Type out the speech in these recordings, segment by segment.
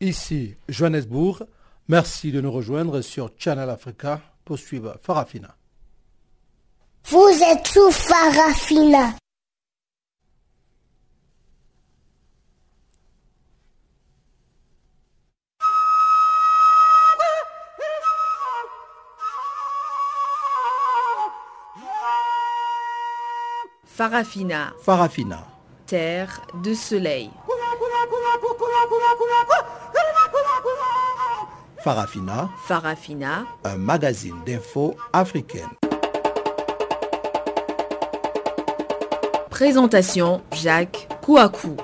ici Johannesburg. Merci de nous rejoindre sur Channel Africa pour suivre Farafina. Vous êtes sous Farafina. Farafina. Farafina. Terre de soleil. Farafina. Farafina. Un magazine d'infos africaine. Présentation Jacques Kouakou.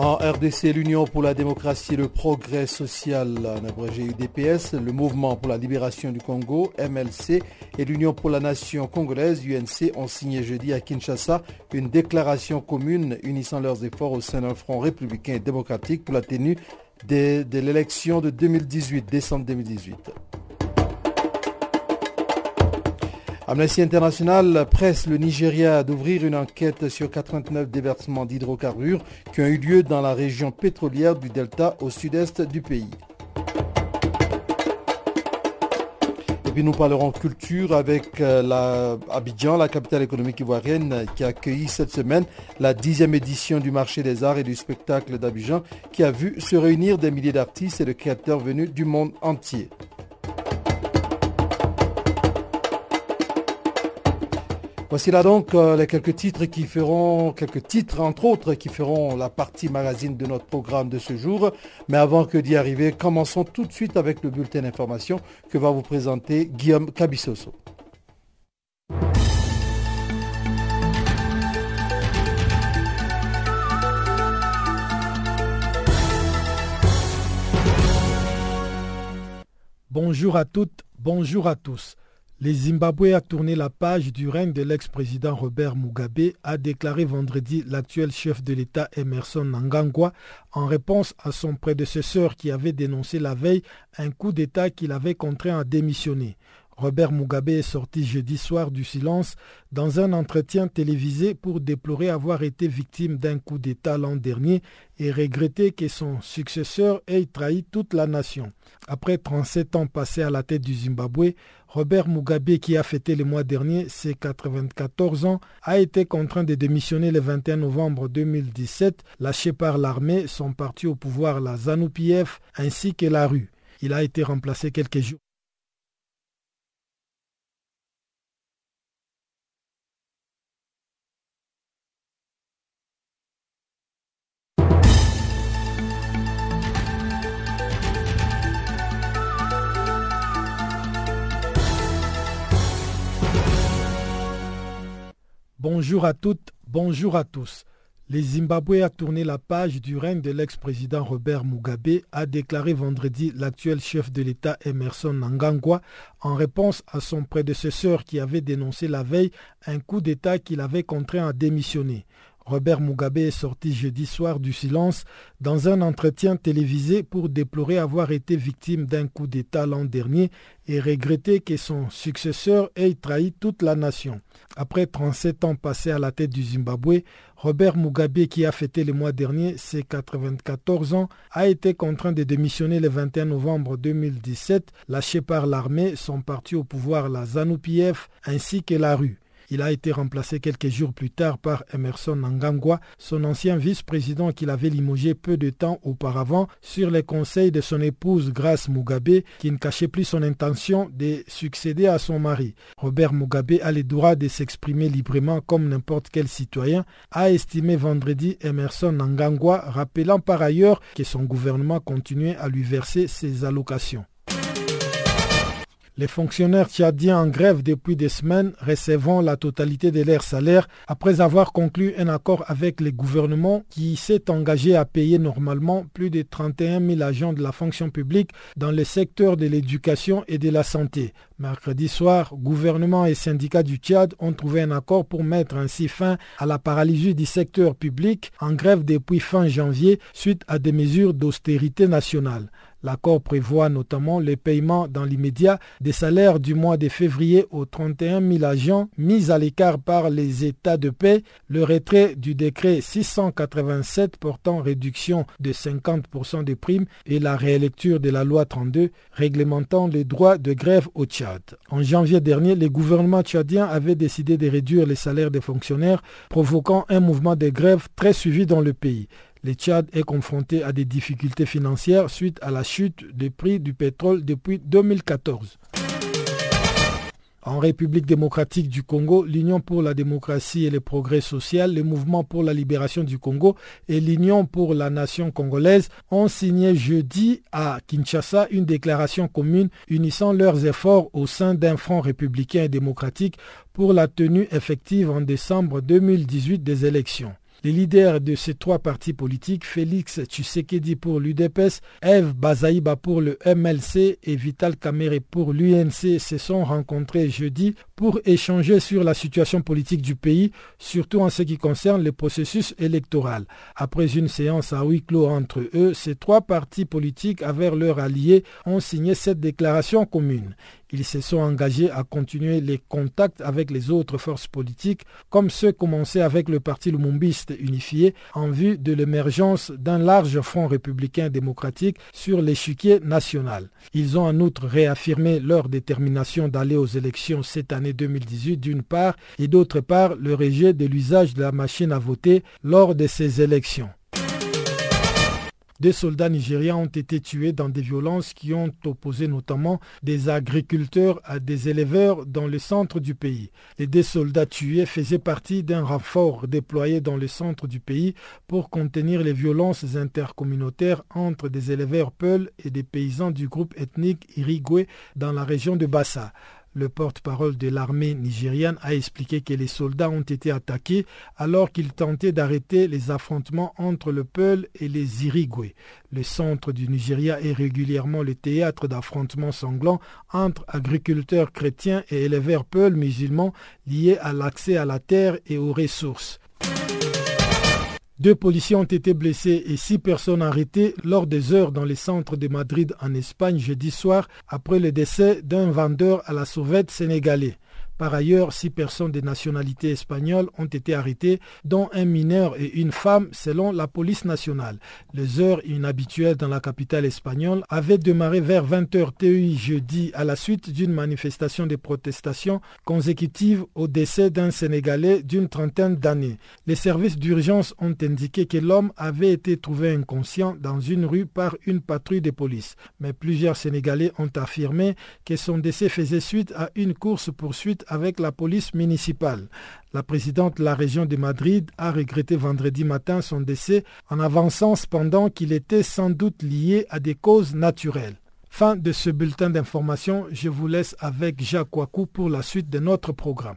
En RDC, l'Union pour la démocratie et le progrès social, UDPS, le Mouvement pour la libération du Congo, MLC, et l'Union pour la nation congolaise, UNC, ont signé jeudi à Kinshasa une déclaration commune unissant leurs efforts au sein d'un front républicain et démocratique pour la tenue de l'élection de 2018, décembre 2018. Amnesty International presse le Nigeria d'ouvrir une enquête sur 89 déversements d'hydrocarbures qui ont eu lieu dans la région pétrolière du Delta au sud-est du pays. Et puis nous parlerons culture avec euh, Abidjan, la capitale économique ivoirienne, qui a accueilli cette semaine la dixième édition du marché des arts et du spectacle d'Abidjan, qui a vu se réunir des milliers d'artistes et de créateurs venus du monde entier. Voici là donc euh, les quelques titres qui feront, quelques titres entre autres qui feront la partie magazine de notre programme de ce jour. Mais avant que d'y arriver, commençons tout de suite avec le bulletin d'information que va vous présenter Guillaume Cabissoso. Bonjour à toutes, bonjour à tous. Le Zimbabwe a tourné la page du règne de l'ex-président Robert Mugabe, a déclaré vendredi l'actuel chef de l'État Emerson Nangangwa en réponse à son prédécesseur qui avait dénoncé la veille un coup d'État qu'il avait contraint à démissionner. Robert Mugabe est sorti jeudi soir du silence dans un entretien télévisé pour déplorer avoir été victime d'un coup d'État l'an dernier et regretter que son successeur ait trahi toute la nation. Après 37 ans passés à la tête du Zimbabwe, Robert Mugabe, qui a fêté le mois dernier ses 94 ans, a été contraint de démissionner le 21 novembre 2017, lâché par l'armée, son parti au pouvoir, la ZANU-PF, ainsi que la rue. Il a été remplacé quelques jours Bonjour à toutes, bonjour à tous. Le Zimbabwe a tourné la page du règne de l'ex-président Robert Mugabe, a déclaré vendredi l'actuel chef de l'État Emerson Nangangwa en réponse à son prédécesseur qui avait dénoncé la veille un coup d'État qu'il avait contraint à démissionner. Robert Mugabe est sorti jeudi soir du silence dans un entretien télévisé pour déplorer avoir été victime d'un coup d'État l'an dernier et regretter que son successeur ait trahi toute la nation. Après 37 ans passés à la tête du Zimbabwe, Robert Mugabe, qui a fêté le mois dernier ses 94 ans, a été contraint de démissionner le 21 novembre 2017, lâché par l'armée, son parti au pouvoir, la ZANU-PF, ainsi que la rue. Il a été remplacé quelques jours plus tard par Emerson Nangangwa, son ancien vice-président qu'il avait limogé peu de temps auparavant sur les conseils de son épouse Grace Mugabe, qui ne cachait plus son intention de succéder à son mari. Robert Mugabe a le droit de s'exprimer librement comme n'importe quel citoyen, a estimé vendredi Emerson Nangangwa, rappelant par ailleurs que son gouvernement continuait à lui verser ses allocations. Les fonctionnaires tchadiens en grève depuis des semaines recevant la totalité de leur salaire après avoir conclu un accord avec le gouvernement qui s'est engagé à payer normalement plus de 31 000 agents de la fonction publique dans les secteurs de l'éducation et de la santé. Mercredi soir, gouvernement et syndicats du Tchad ont trouvé un accord pour mettre ainsi fin à la paralysie du secteur public en grève depuis fin janvier suite à des mesures d'austérité nationale. L'accord prévoit notamment le paiement dans l'immédiat des salaires du mois de février aux 31 000 agents mis à l'écart par les États de paix, le retrait du décret 687 portant réduction de 50% des primes et la réélecture de la loi 32 réglementant les droits de grève au Tchad. En janvier dernier, le gouvernement tchadien avait décidé de réduire les salaires des fonctionnaires, provoquant un mouvement de grève très suivi dans le pays le Tchad est confronté à des difficultés financières suite à la chute des prix du pétrole depuis 2014. En République démocratique du Congo, l'Union pour la démocratie et le progrès social, le Mouvement pour la libération du Congo et l'Union pour la nation congolaise ont signé jeudi à Kinshasa une déclaration commune unissant leurs efforts au sein d'un front républicain et démocratique pour la tenue effective en décembre 2018 des élections. Les leaders de ces trois partis politiques, Félix Tshisekedi pour l'UDPS, Eve Bazaïba pour le MLC et Vital Kamere pour l'UNC, se sont rencontrés jeudi pour échanger sur la situation politique du pays, surtout en ce qui concerne le processus électoral. Après une séance à huis clos entre eux, ces trois partis politiques, avec leurs alliés, ont signé cette déclaration commune. Ils se sont engagés à continuer les contacts avec les autres forces politiques, comme ceux commencés avec le Parti Lumumbiste unifié, en vue de l'émergence d'un large front républicain démocratique sur l'échiquier national. Ils ont en outre réaffirmé leur détermination d'aller aux élections cette année 2018 d'une part, et d'autre part le rejet de l'usage de la machine à voter lors de ces élections. Des soldats nigériens ont été tués dans des violences qui ont opposé notamment des agriculteurs à des éleveurs dans le centre du pays. Les deux soldats tués faisaient partie d'un renfort déployé dans le centre du pays pour contenir les violences intercommunautaires entre des éleveurs Peul et des paysans du groupe ethnique Irigwe dans la région de Bassa. Le porte-parole de l'armée nigériane a expliqué que les soldats ont été attaqués alors qu'ils tentaient d'arrêter les affrontements entre le Peul et les Irigwe. Le centre du Nigeria est régulièrement le théâtre d'affrontements sanglants entre agriculteurs chrétiens et éleveurs Peul musulmans liés à l'accès à la terre et aux ressources. Deux policiers ont été blessés et six personnes arrêtées lors des heures dans les centres de Madrid en Espagne jeudi soir après le décès d'un vendeur à la sauvette sénégalais. Par ailleurs, six personnes de nationalité espagnole ont été arrêtées, dont un mineur et une femme, selon la police nationale. Les heures inhabituelles dans la capitale espagnole avaient démarré vers 20h TEI jeudi à la suite d'une manifestation de protestation consécutive au décès d'un Sénégalais d'une trentaine d'années. Les services d'urgence ont indiqué que l'homme avait été trouvé inconscient dans une rue par une patrouille de police. Mais plusieurs Sénégalais ont affirmé que son décès faisait suite à une course-poursuite avec la police municipale. La présidente de la région de Madrid a regretté vendredi matin son décès en avançant cependant qu'il était sans doute lié à des causes naturelles. Fin de ce bulletin d'information, je vous laisse avec Jacques Wakou pour la suite de notre programme.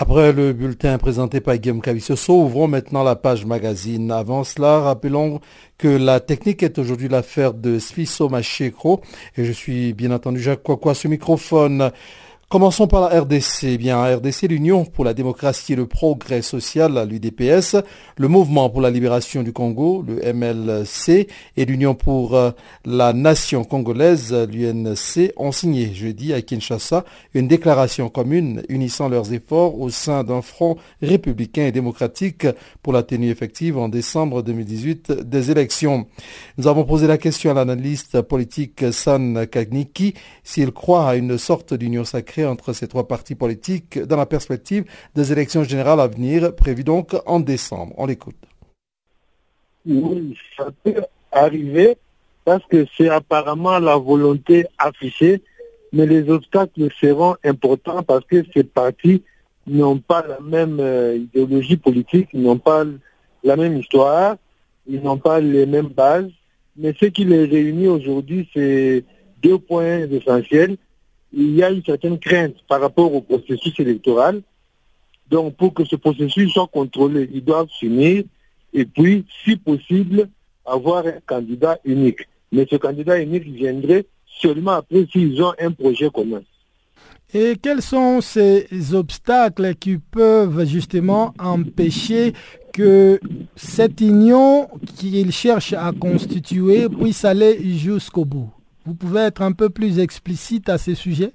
Après le bulletin présenté par Guillaume Kavissoso, ouvrons maintenant la page magazine. Avant cela, rappelons que la technique est aujourd'hui l'affaire de Sfiso Machekro et je suis bien entendu Jacques Kwakwa ce microphone. Commençons par la RDC. Eh bien, RDC, l'Union pour la démocratie et le progrès social, l'UDPS, le Mouvement pour la libération du Congo, le MLC, et l'Union pour euh, la nation congolaise, l'UNC, ont signé jeudi à Kinshasa une déclaration commune unissant leurs efforts au sein d'un front républicain et démocratique pour la tenue effective en décembre 2018 des élections. Nous avons posé la question à l'analyste politique San Kagniki s'il croit à une sorte d'union sacrée entre ces trois partis politiques dans la perspective des élections générales à venir, prévues donc en décembre. On l'écoute. Oui, ça peut arriver parce que c'est apparemment la volonté affichée, mais les obstacles seront importants parce que ces partis n'ont pas la même euh, idéologie politique, ils n'ont pas la même histoire, ils n'ont pas les mêmes bases, mais ce qui les réunit aujourd'hui, c'est deux points essentiels il y a une certaine crainte par rapport au processus électoral. Donc, pour que ce processus soit contrôlé, ils doivent s'unir et puis, si possible, avoir un candidat unique. Mais ce candidat unique viendrait seulement après s'ils ont un projet commun. Et quels sont ces obstacles qui peuvent justement empêcher que cette union qu'ils cherchent à constituer puisse aller jusqu'au bout? Vous pouvez être un peu plus explicite à ce sujet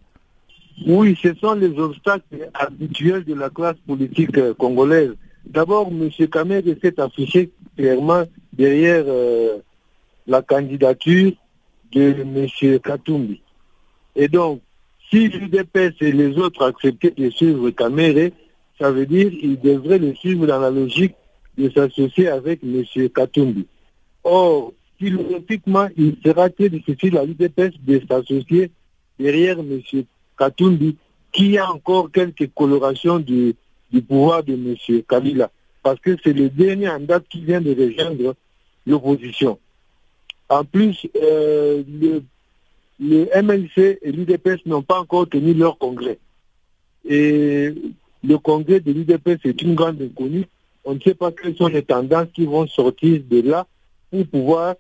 Oui, ce sont les obstacles habituels de la classe politique euh, congolaise. D'abord, M. Kamer s'est affiché clairement derrière euh, la candidature de M. Katumbi. Et donc, si l'UDPS et les autres acceptaient de suivre Kamere, ça veut dire qu'ils devraient le suivre dans la logique de s'associer avec M. Katumbi. Or, philosophiquement, il sera très difficile à l'UDPS de s'associer derrière M. Katumbi, qui a encore quelques colorations du, pouvoir de M. Kabila, parce que c'est le dernier en date qui vient de rejoindre l'opposition. En plus, euh, le, MLC et l'UDPS n'ont pas encore tenu leur congrès. Et le congrès de l'UDPS est une grande inconnue. On ne sait pas quelles sont les tendances qui vont sortir de là pour pouvoir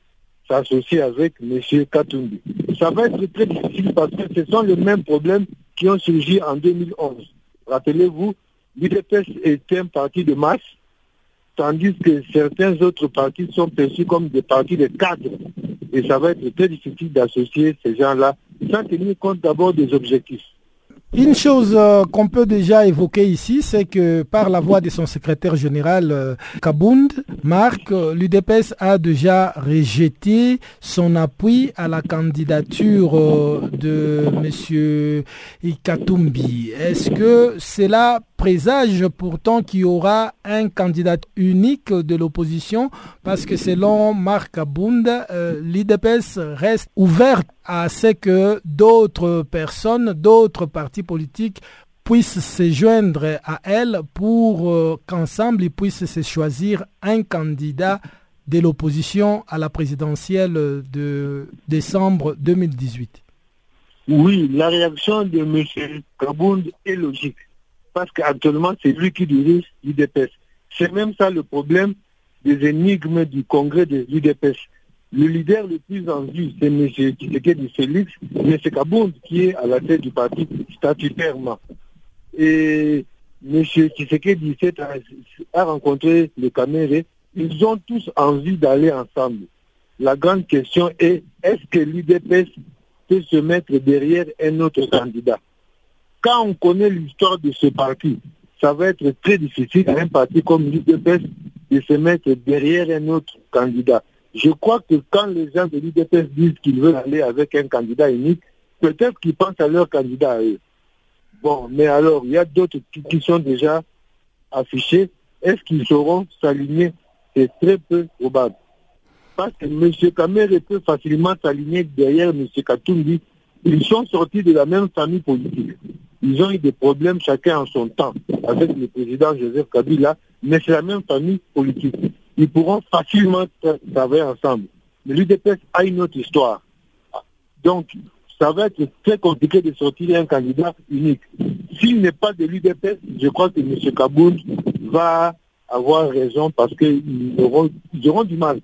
s'associer avec M. Katumbi. Ça va être très difficile parce que ce sont les mêmes problèmes qui ont surgi en 2011. Rappelez-vous, l'UDPS est un parti de masse, tandis que certains autres partis sont perçus comme des partis de cadres. Et ça va être très difficile d'associer ces gens-là, sans tenir compte d'abord des objectifs. Une chose euh, qu'on peut déjà évoquer ici, c'est que par la voix de son secrétaire général euh, Kabound, Marc, euh, l'UDPS a déjà rejeté son appui à la candidature de M. Ikatumbi. Est-ce que cela présage pourtant qu'il y aura un candidat unique de l'opposition parce que selon Marc Abund, euh, l'IDPS reste ouverte à ce que d'autres personnes, d'autres partis politiques puissent se joindre à elle pour euh, qu'ensemble ils puissent se choisir un candidat de l'opposition à la présidentielle de décembre 2018. Oui, la réaction de M. Kabound est logique parce qu'actuellement, c'est lui qui dirige l'UDPS. C'est même ça le problème des énigmes du congrès de l'UDPS. Le leader le plus en vue, c'est M. Tshisekedi Félix, M. Kabound, qui est à la tête du parti statutairement. Et M. Tshisekedi a rencontré le Caméré. Ils ont tous envie d'aller ensemble. La grande question est, est-ce que l'UDPS peut se mettre derrière un autre candidat? Quand on connaît l'histoire de ce parti, ça va être très difficile à un parti comme l'UDPS de se mettre derrière un autre candidat. Je crois que quand les gens de l'UDPS disent qu'ils veulent aller avec un candidat unique, peut-être qu'ils pensent à leur candidat à eux. Bon, mais alors, il y a d'autres qui, sont déjà affichés. Est-ce qu'ils sauront s'aligner? C'est très peu probable. Parce que M. Kamere peut facilement s'aligner derrière M. Katumbi. Ils sont sortis de la même famille politique. Ils ont eu des problèmes chacun en son temps avec le président Joseph Kabila, mais c'est la même famille politique. Ils pourront facilement travailler ensemble. Mais l'UDPS a une autre histoire. Donc, ça va être très compliqué de sortir un candidat unique. S'il n'est pas de l'UDPS, je crois que M. Kaboul va avoir raison parce qu'ils auront, du mal.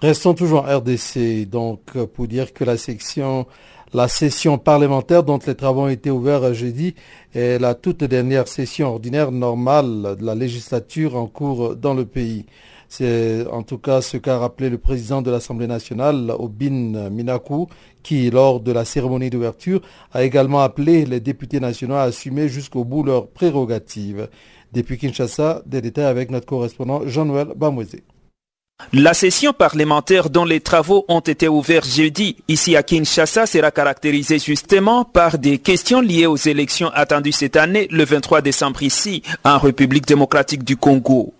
Restons toujours en RDC, donc pour dire que la section la session parlementaire dont les travaux ont été ouverts jeudi est la toute dernière session ordinaire normale de la législature en cours dans le pays. C'est en tout cas ce qu'a rappelé le président de l'Assemblée nationale, Obin Minakou, qui, lors de la cérémonie d'ouverture, a également appelé les députés nationaux à assumer jusqu'au bout leurs prérogatives. Depuis Kinshasa, des détails avec notre correspondant Jean-Noël Bamouezé. La session parlementaire dont les travaux ont été ouverts jeudi ici à Kinshasa sera caractérisée justement par des questions liées aux élections attendues cette année le 23 décembre ici en République démocratique du Congo.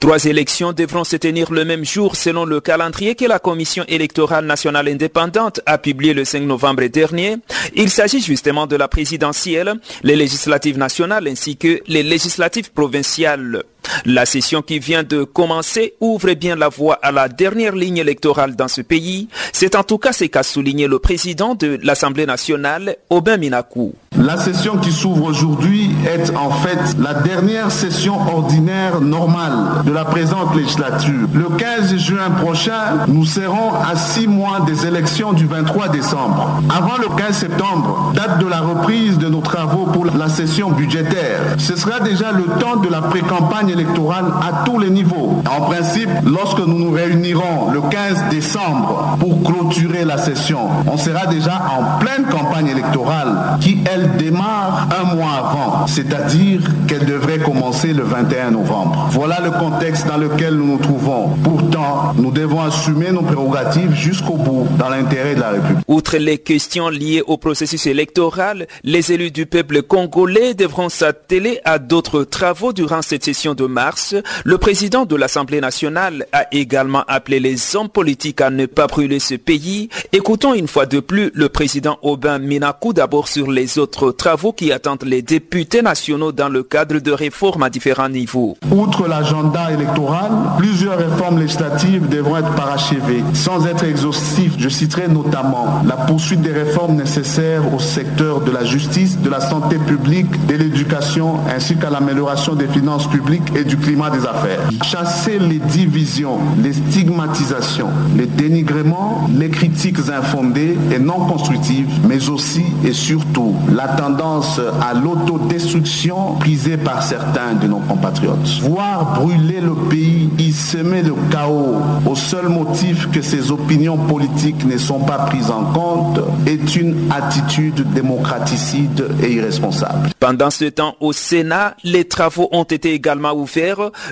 Trois élections devront se tenir le même jour selon le calendrier que la Commission électorale nationale indépendante a publié le 5 novembre dernier. Il s'agit justement de la présidentielle, les législatives nationales ainsi que les législatives provinciales. La session qui vient de commencer ouvre bien la voie à la dernière ligne électorale dans ce pays. C'est en tout cas ce qu'a souligné le président de l'Assemblée nationale, Aubin Minakou. La session qui s'ouvre aujourd'hui est en fait la dernière session ordinaire normale de la présente législature. Le 15 juin prochain, nous serons à six mois des élections du 23 décembre. Avant le 15 septembre, date de la reprise de nos travaux pour la session budgétaire, ce sera déjà le temps de la pré-campagne électorale à tous les niveaux. En principe, lorsque nous nous réunirons le 15 décembre pour clôturer la session, on sera déjà en pleine campagne électorale qui, elle, démarre un mois avant, c'est-à-dire qu'elle devrait commencer le 21 novembre. Voilà le contexte dans lequel nous nous trouvons. Pourtant, nous devons assumer nos prérogatives jusqu'au bout dans l'intérêt de la République. Outre les questions liées au processus électoral, les élus du peuple congolais devront s'atteler à d'autres travaux durant cette session de mars, le président de l'Assemblée nationale a également appelé les hommes politiques à ne pas brûler ce pays. Écoutons une fois de plus le président Aubin Minakou d'abord sur les autres travaux qui attendent les députés nationaux dans le cadre de réformes à différents niveaux. Outre l'agenda électoral, plusieurs réformes législatives devront être parachevées. Sans être exhaustif, je citerai notamment la poursuite des réformes nécessaires au secteur de la justice, de la santé publique, de l'éducation, ainsi qu'à l'amélioration des finances publiques et du climat des affaires. Chasser les divisions, les stigmatisations, les dénigrements, les critiques infondées et non constructives, mais aussi et surtout la tendance à l'autodestruction prisée par certains de nos compatriotes. Voir brûler le pays, y semer le chaos au seul motif que ses opinions politiques ne sont pas prises en compte est une attitude démocraticide et irresponsable. Pendant ce temps, au Sénat, les travaux ont été également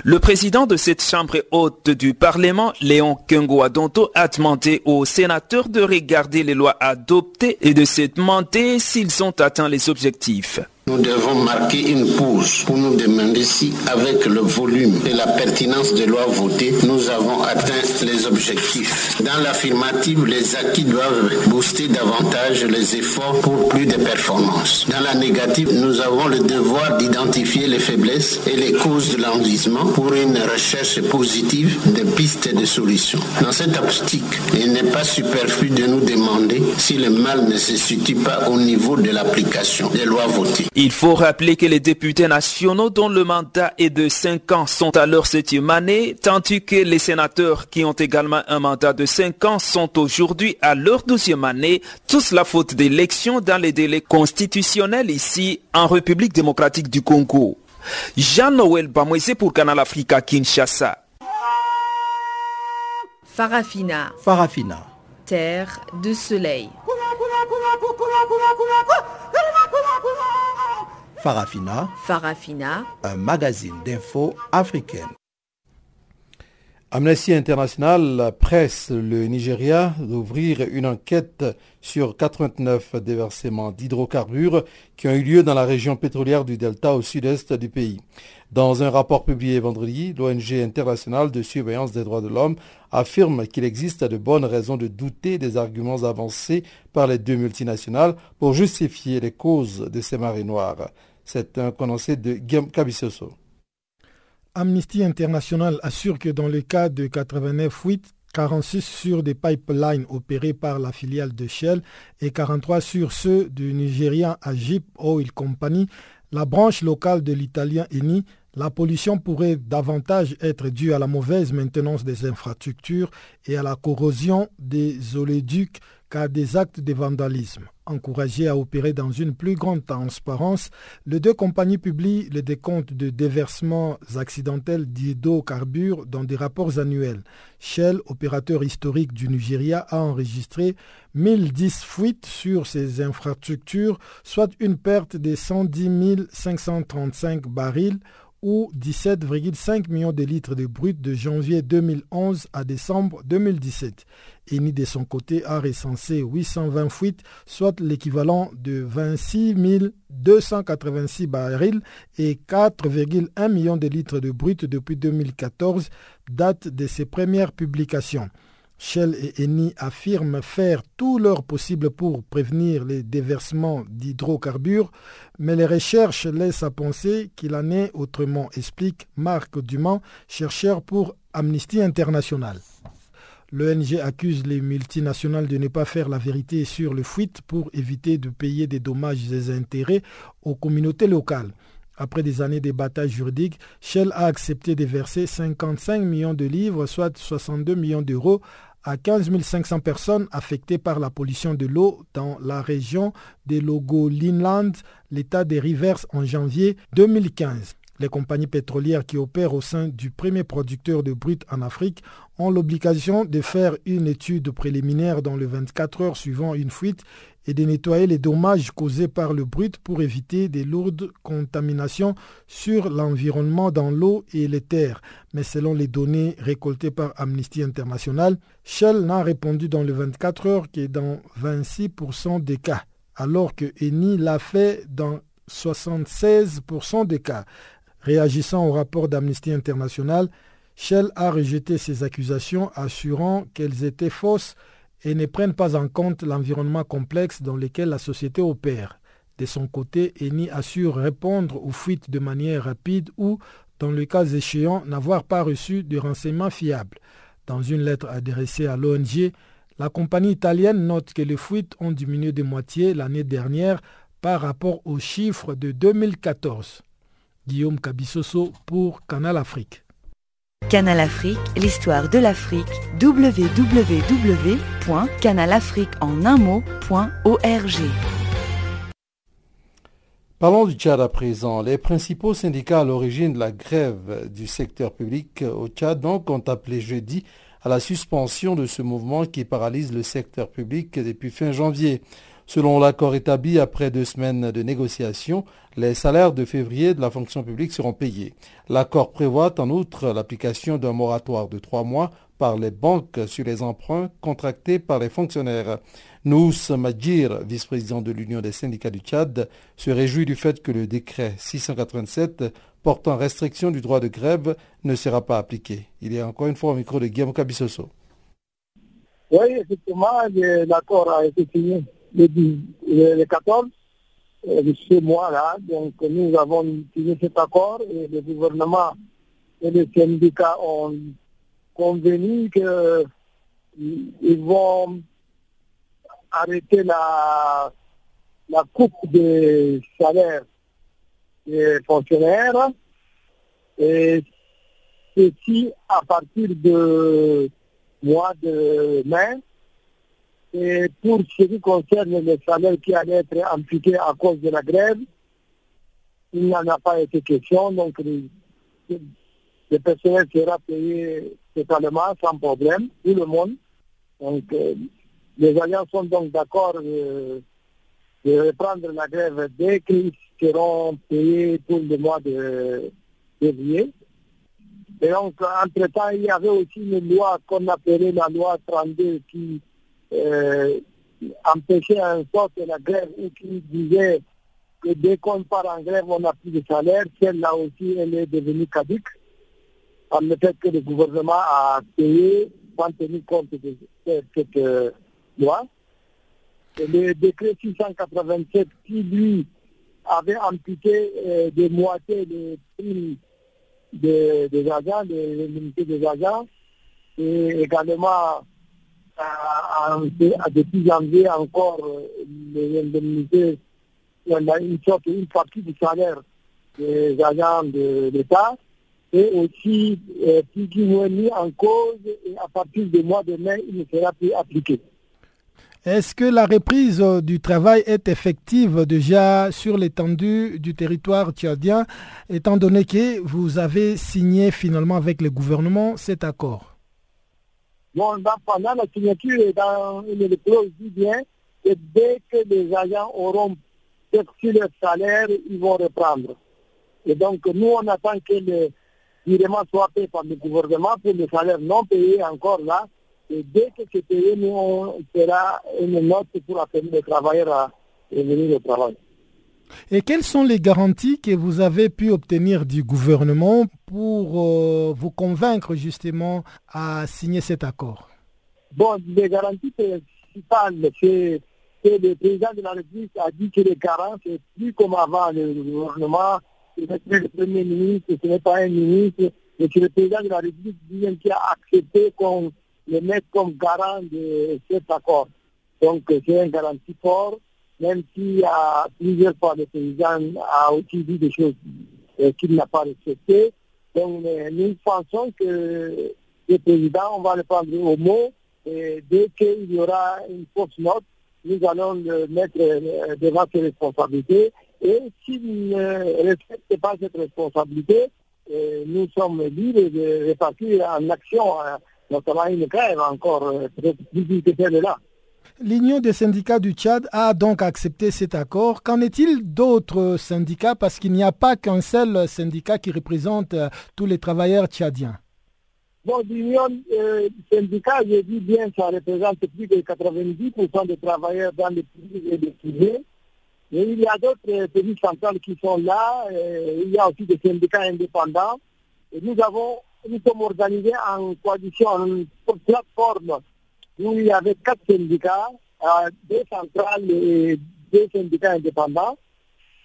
le président de cette chambre haute du Parlement, Léon Kengo Adonto, a demandé aux sénateurs de regarder les lois adoptées et de se demander s'ils ont atteint les objectifs. Nous devons marquer une pause pour nous demander si, avec le volume et la pertinence des lois votées, nous avons atteint les objectifs. Dans l'affirmative, les acquis doivent booster davantage les efforts pour plus de performances. Dans la négative, nous avons le devoir d'identifier les faiblesses et les causes de l'enlisement pour une recherche positive de pistes de solutions. Dans cette optique, il n'est pas superflu de nous demander si le mal ne se situe pas au niveau de l'application des lois votées. Il faut rappeler que les députés nationaux dont le mandat est de 5 ans sont à leur septième année, tandis que les sénateurs qui ont également un mandat de 5 ans sont aujourd'hui à leur douzième année, tous la faute d'élection dans les délais constitutionnels ici en République démocratique du Congo. Jean-Noël Bamwese pour Canal Africa Kinshasa. Farafina. Farafina. Terre de soleil. Farafina. Farafina. Un magazine d'infos africaine. Amnesty International presse le Nigeria d'ouvrir une enquête sur 89 déversements d'hydrocarbures qui ont eu lieu dans la région pétrolière du Delta au sud-est du pays. Dans un rapport publié vendredi, l'ONG internationale de surveillance des droits de l'homme affirme qu'il existe de bonnes raisons de douter des arguments avancés par les deux multinationales pour justifier les causes de ces marées noires. C'est un condensé de Guillaume Cabissoso. Amnesty International assure que dans le cas de 89 fuites, 46 sur des pipelines opérés par la filiale de Shell et 43 sur ceux du Nigérian Agip Oil Company, la branche locale de l'italien Eni La pollution pourrait davantage être due à la mauvaise maintenance des infrastructures et à la corrosion des oléoducs qu'à des actes de vandalisme. Encouragés à opérer dans une plus grande transparence, les deux compagnies publient le décompte de déversements accidentels d'hydrocarbures dans des rapports annuels. Shell, opérateur historique du Nigeria, a enregistré 1010 fuites sur ses infrastructures, soit une perte de 110 535 barils ou 17,5 millions de litres de brut de janvier 2011 à décembre 2017. Eni de son côté a recensé 820 fuites, soit l'équivalent de 26 286 barils et 4,1 millions de litres de brut depuis 2014, date de ses premières publications. Shell et Eni affirment faire tout leur possible pour prévenir les déversements d'hydrocarbures, mais les recherches laissent à penser qu'il en est autrement, explique Marc Dumont, chercheur pour Amnesty International. L'ONG accuse les multinationales de ne pas faire la vérité sur le fuite pour éviter de payer des dommages et intérêts aux communautés locales. Après des années de batailles juridiques, Shell a accepté de verser 55 millions de livres, soit 62 millions d'euros, à 15 500 personnes affectées par la pollution de l'eau dans la région de Logolinland, l'état des Rivers en janvier 2015. Les compagnies pétrolières qui opèrent au sein du premier producteur de brut en Afrique ont l'obligation de faire une étude préliminaire dans les 24 heures suivant une fuite et de nettoyer les dommages causés par le brut pour éviter des lourdes contaminations sur l'environnement dans l'eau et les terres. Mais selon les données récoltées par Amnesty International, Shell n'a répondu dans les 24 heures que dans 26% des cas, alors que Eni l'a fait dans 76% des cas. Réagissant au rapport d'Amnesty International, Shell a rejeté ces accusations, assurant qu'elles étaient fausses et ne prennent pas en compte l'environnement complexe dans lequel la société opère. De son côté, Eni assure répondre aux fuites de manière rapide ou, dans le cas échéant, n'avoir pas reçu de renseignements fiables. Dans une lettre adressée à l'ONG, la compagnie italienne note que les fuites ont diminué de moitié l'année dernière par rapport aux chiffres de 2014. Guillaume Cabissoso pour Canal Afrique. Canal Afrique, l'histoire de l'Afrique, www.canalafriqueenunmot.org. Parlons du Tchad à présent. Les principaux syndicats à l'origine de la grève du secteur public au Tchad ont appelé jeudi à la suspension de ce mouvement qui paralyse le secteur public depuis fin janvier. Selon l'accord établi après deux semaines de négociations, les salaires de février de la fonction publique seront payés. L'accord prévoit en outre l'application d'un moratoire de trois mois par les banques sur les emprunts contractés par les fonctionnaires. Nous, Madjir, vice-président de l'Union des syndicats du Tchad, se réjouit du fait que le décret 687 portant restriction du droit de grève ne sera pas appliqué. Il est encore une fois au micro de Guillaume Kabissoso. Oui, effectivement, l'accord a été signé le, 14 euh, de ce mois-là. Donc nous avons signé cet accord et le gouvernement et les syndicats ont convenu qu'ils vont arrêter la, la coupe des salaires des fonctionnaires. Et ceci à partir de mois de mai et pour ce qui concerne les salaires qui allaient être amputés à cause de la grève, il n'y en a pas été question. Donc, le, personnel sera payé totalement, sans problème, tout le monde. Donc, euh, les alliances sont donc d'accord de, reprendre la grève dès qu'ils seront payés pour le mois de février. Et donc, entre-temps, il y avait aussi une loi qu'on appelait la loi 32 qui euh, empêcher en sorte la grève ou qui disait que dès qu'on part en grève, on n'a plus de salaire, celle-là aussi, elle est devenue caduque en le fait que le gouvernement a payé sans tenir compte de cette, euh, loi. le décret 687 qui, lui, avait amputé euh, de moitié les prix des, agents, des unités des agents, et également depuis janvier encore, euh, les indemnités, on a une sorte, une partie du salaire des agents de l'État et aussi euh, plus ou moins mis en cause et à partir du mois de mai, il ne sera plus appliqué. Est-ce que la reprise euh, du travail est effective déjà sur l'étendue du territoire tchadien, étant donné que vous avez signé finalement avec le gouvernement cet accord? Bon, pendant la signature, dans le clause dit bien que dès que les agents auront perçu leur salaire, ils vont reprendre. Et donc, nous, on attend que le virement soit payé par le gouvernement pour le salaire non payé encore là. Et dès que c'est payé, nous, on fera une note pour appeler les travailleurs à revenir au travail. Et quelles sont les garanties que vous avez pu obtenir du gouvernement pour euh, vous convaincre justement à signer cet accord? Bon, les garanties principales, c'est que le président de la République a dit que les garants, c'est plus comme avant le gouvernement, ce n'est plus le Premier ministre, ce n'est pas un ministre, mais c'est le président de la République qui a accepté qu'on le mette comme garant de cet accord. Donc c'est un garantie fort, même si à plusieurs fois le président a aussi dit des choses euh, qu'il n'a pas respectées. Donc nous pensons que le président, on va le prendre au mot, et dès qu'il y aura une fausse note, nous allons le mettre euh, devant ses responsabilités. Et s'il ne respecte pas cette responsabilité, euh, nous sommes libres de répartir en action, hein, notamment une grève encore euh, plus que celle-là. L'Union des syndicats du Tchad a donc accepté cet accord. Qu'en est-il d'autres syndicats? Parce qu'il n'y a pas qu'un seul syndicat qui représente tous les travailleurs tchadiens. Bon, l'union euh, syndicale, je dis bien, ça représente plus de 90% des travailleurs dans les pays et les privés. Mais il y a d'autres euh, pays centrales qui sont là. Euh, il y a aussi des syndicats indépendants. Et nous avons, nous sommes organisés en coalition, en plateforme où il y avait quatre syndicats, euh, deux centrales et deux syndicats indépendants,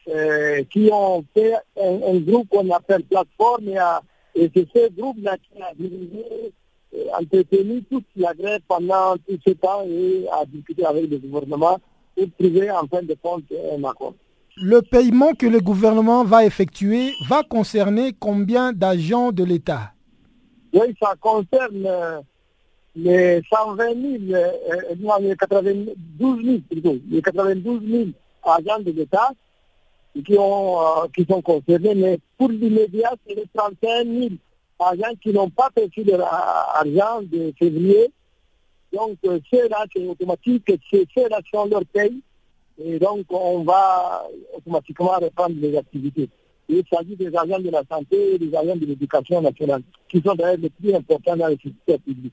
euh, qui ont fait un, un groupe qu'on appelle plateforme et à et c'est ce groupe-là qui a dirigé, euh, entretenu toute la grève pendant tout ce temps et a discuté avec le gouvernement pour trouver en fin de compte un accord. Le paiement que le gouvernement va effectuer va concerner combien d'agents de l'État? Oui, ça concerne euh, les 120 000, euh, non, les 92 000 plutôt, les 92 000 agents de l'État qui, euh, qui sont concernés, mais pour l'immédiat, c'est les 31 000 agents qui n'ont pas perçu leur argent de février. Donc, euh, ceux-là, c'est automatique, c'est ceux-là leur paye. Et donc, on va automatiquement reprendre les activités. il s'agit des agents de la santé et des agents de l'éducation nationale, qui sont d'ailleurs les plus importants dans le système public.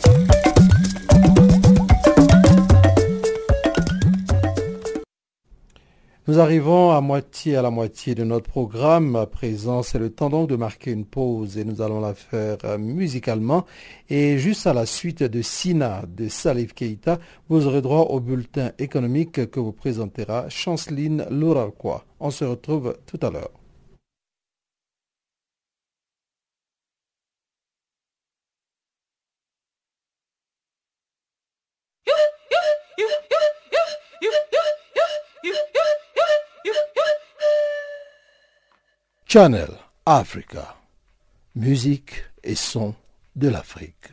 Nous arrivons à moitié à la moitié de notre programme. À présent, c'est le temps donc de marquer une pause et nous allons la faire euh, musicalement. Et juste à la suite de Sina de Salif Keita, vous aurez droit au bulletin économique que vous présentera Chanceline Louralquois. On se retrouve tout à l'heure. Channel Africa. Musique et son de l'Afrique.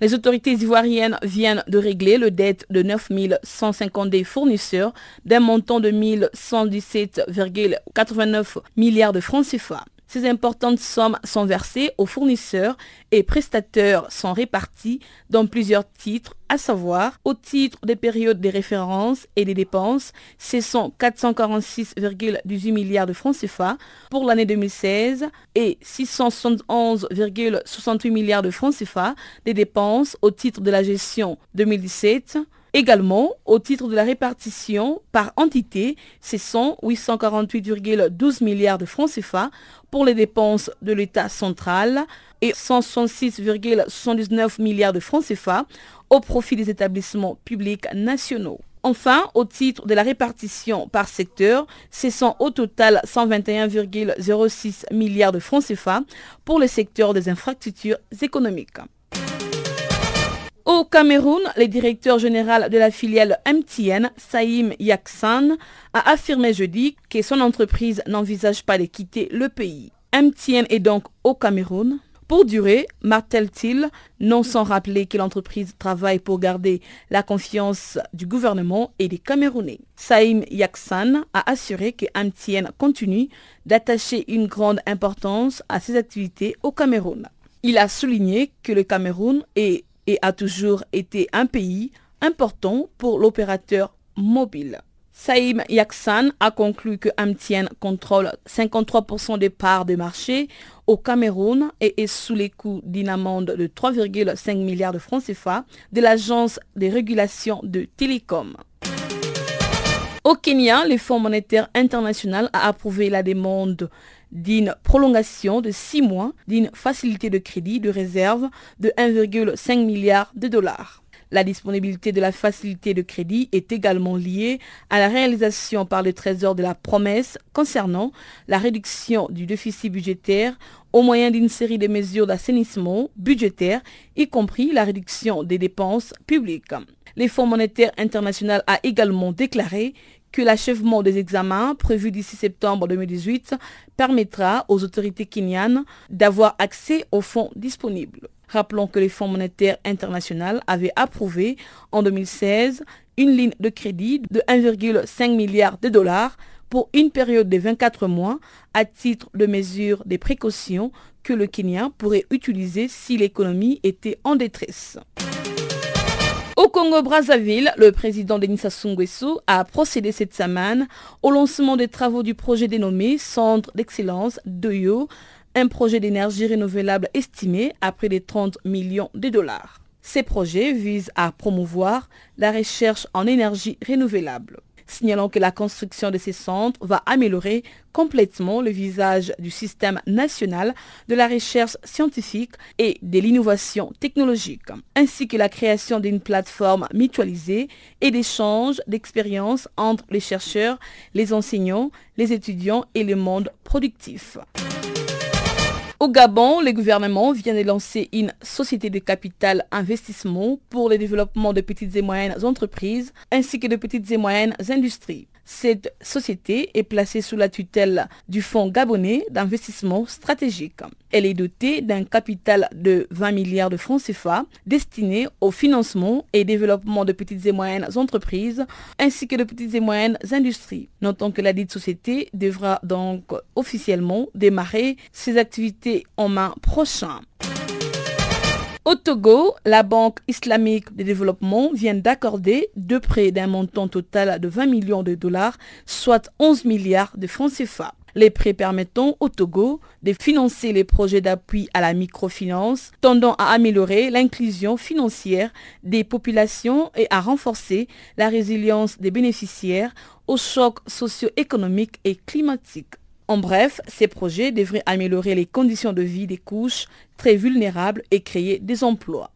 Les autorités ivoiriennes viennent de régler le dette de 9 150 fournisseurs d'un montant de 1117,89 milliards de francs CFA. Ces importantes sommes sont versées aux fournisseurs et prestataires sont répartis dans plusieurs titres, à savoir au titre des périodes des références et des dépenses, ce sont 446,18 milliards de francs CFA pour l'année 2016 et 671,68 milliards de francs CFA des dépenses au titre de la gestion 2017 Également, au titre de la répartition par entité, ce sont 848,12 milliards de francs CFA pour les dépenses de l'État central et 166,79 milliards de francs CFA au profit des établissements publics nationaux. Enfin, au titre de la répartition par secteur, ce sont au total 121,06 milliards de francs CFA pour le secteur des infrastructures économiques. Au Cameroun, le directeur général de la filiale MTN, Saïm Yaksan, a affirmé jeudi que son entreprise n'envisage pas de quitter le pays. MTN est donc au Cameroun. Pour durer, martèle-t-il, non sans rappeler que l'entreprise travaille pour garder la confiance du gouvernement et des Camerounais. Saïm Yaksan a assuré que MTN continue d'attacher une grande importance à ses activités au Cameroun. Il a souligné que le Cameroun est et a toujours été un pays important pour l'opérateur mobile. Saïm Yaksan a conclu que Amtien contrôle 53% des parts de marché au Cameroun et est sous les coups d'une amende de 3,5 milliards de francs CFA de l'Agence des régulations de télécom. Au Kenya, le Fonds monétaire international a approuvé la demande d'une prolongation de six mois d'une facilité de crédit de réserve de 1,5 milliard de dollars. La disponibilité de la facilité de crédit est également liée à la réalisation par le Trésor de la promesse concernant la réduction du déficit budgétaire au moyen d'une série de mesures d'assainissement budgétaire, y compris la réduction des dépenses publiques. Le Fonds monétaire international a également déclaré que l'achèvement des examens prévus d'ici septembre 2018 permettra aux autorités kenyanes d'avoir accès aux fonds disponibles. Rappelons que le Fonds monétaire international avait approuvé en 2016 une ligne de crédit de 1,5 milliard de dollars pour une période de 24 mois à titre de mesure des précautions que le Kenya pourrait utiliser si l'économie était en détresse. Au Congo-Brazzaville, le président Denis Sassou Nguesso a procédé cette semaine au lancement des travaux du projet dénommé Centre d'excellence d'Oyo, un projet d'énergie renouvelable estimé à près de 30 millions de dollars. Ces projets visent à promouvoir la recherche en énergie renouvelable signalant que la construction de ces centres va améliorer complètement le visage du système national de la recherche scientifique et de l'innovation technologique, ainsi que la création d'une plateforme mutualisée et d'échange d'expériences entre les chercheurs, les enseignants, les étudiants et le monde productif. Au Gabon, le gouvernement vient de lancer une société de capital investissement pour le développement de petites et moyennes entreprises ainsi que de petites et moyennes industries. Cette société est placée sous la tutelle du Fonds gabonais d'investissement stratégique. Elle est dotée d'un capital de 20 milliards de francs CFA destiné au financement et développement de petites et moyennes entreprises ainsi que de petites et moyennes industries. Notons que la dite société devra donc officiellement démarrer ses activités en main prochain. Au Togo, la Banque islamique de développement vient d'accorder deux prêts d'un montant total de 20 millions de dollars, soit 11 milliards de francs CFA. Les prêts permettant au Togo de financer les projets d'appui à la microfinance, tendant à améliorer l'inclusion financière des populations et à renforcer la résilience des bénéficiaires aux chocs socio-économiques et climatiques. En bref, ces projets devraient améliorer les conditions de vie des couches très vulnérables et créer des emplois.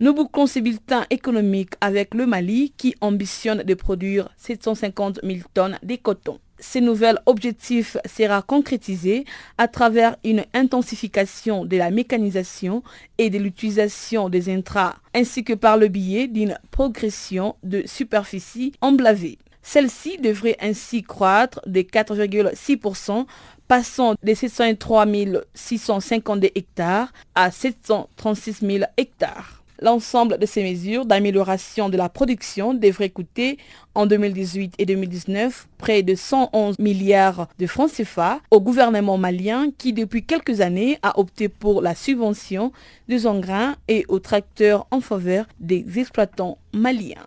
Nous bouclons ces bulletins économiques avec le Mali qui ambitionne de produire 750 000 tonnes de coton. Ce nouvel objectif sera concrétisé à travers une intensification de la mécanisation et de l'utilisation des intrats ainsi que par le biais d'une progression de superficie emblavée. Celle-ci devrait ainsi croître de 4,6%, passant de 703 652 hectares à 736 000 hectares. L'ensemble de ces mesures d'amélioration de la production devrait coûter en 2018 et 2019 près de 111 milliards de francs CFA au gouvernement malien qui depuis quelques années a opté pour la subvention des engrais et aux tracteurs en faveur des exploitants maliens.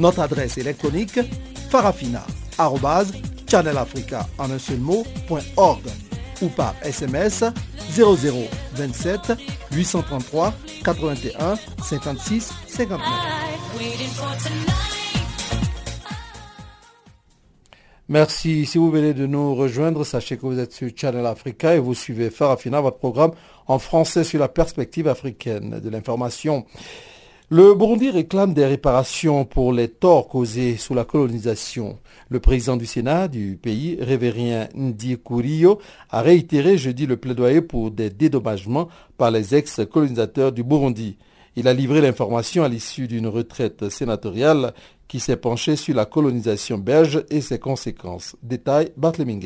Notre adresse électronique farafina.channelafrica en un seul ou par SMS 0027 833 81 56 59. Merci. Si vous venez de nous rejoindre, sachez que vous êtes sur Channel Africa et vous suivez Farafina, votre programme en français sur la perspective africaine de l'information. Le Burundi réclame des réparations pour les torts causés sous la colonisation. Le président du Sénat du pays, révérien Ndi Kurio, a réitéré jeudi le plaidoyer pour des dédommagements par les ex-colonisateurs du Burundi. Il a livré l'information à l'issue d'une retraite sénatoriale qui s'est penchée sur la colonisation belge et ses conséquences. Détail Barthélémy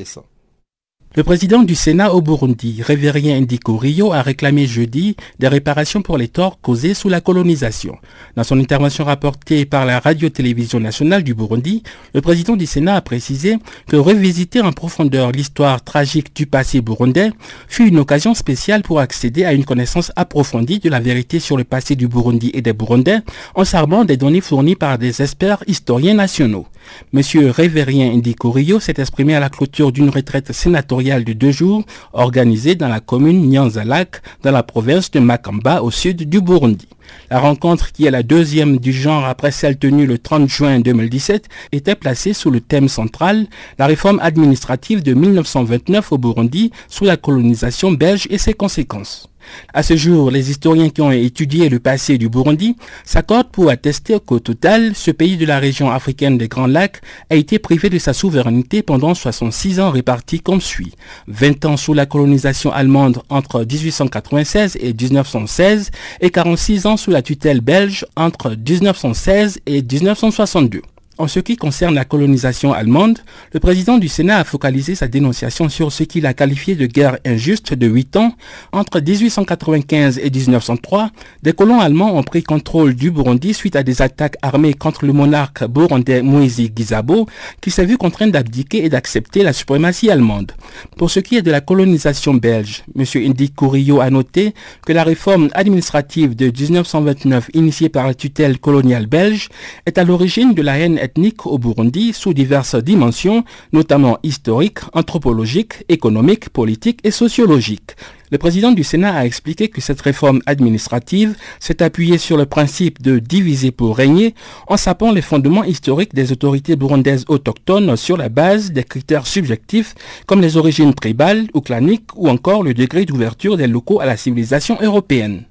le président du Sénat au Burundi, Révérien Ndiko Rio, a réclamé jeudi des réparations pour les torts causés sous la colonisation. Dans son intervention rapportée par la radio-télévision nationale du Burundi, le président du Sénat a précisé que revisiter en profondeur l'histoire tragique du passé burundais fut une occasion spéciale pour accéder à une connaissance approfondie de la vérité sur le passé du Burundi et des Burundais en s'armant des données fournies par des experts historiens nationaux. Monsieur Révérien Ndiko Rio s'est exprimé à la clôture d'une retraite sénatoriale de deux jours organisée dans la commune Nyanzalak, dans la province de Makamba, au sud du Burundi. La rencontre, qui est la deuxième du genre après celle tenue le 30 juin 2017, était placée sous le thème central la réforme administrative de 1929 au Burundi sous la colonisation belge et ses conséquences. À ce jour, les historiens qui ont étudié le passé du Burundi s'accordent pour attester qu'au total, ce pays de la région africaine des Grands Lacs a été privé de sa souveraineté pendant 66 ans répartis comme suit. 20 ans sous la colonisation allemande entre 1896 et 1916 et 46 ans sous la tutelle belge entre 1916 et 1962. En ce qui concerne la colonisation allemande, le président du Sénat a focalisé sa dénonciation sur ce qu'il a qualifié de guerre injuste de 8 ans. Entre 1895 et 1903, des colons allemands ont pris contrôle du Burundi suite à des attaques armées contre le monarque burundais Moïse Gizabo, qui s'est vu contraint d'abdiquer et d'accepter la suprématie allemande. Pour ce qui est de la colonisation belge, M. Indy Courillo a noté que la réforme administrative de 1929 initiée par la tutelle coloniale belge est à l'origine de la haine ethnique au Burundi sous diverses dimensions, notamment historiques, anthropologiques, économiques, politiques et sociologiques. Le président du Sénat a expliqué que cette réforme administrative s'est appuyée sur le principe de diviser pour régner en sapant les fondements historiques des autorités burundaises autochtones sur la base des critères subjectifs comme les origines tribales ou claniques ou encore le degré d'ouverture des locaux à la civilisation européenne.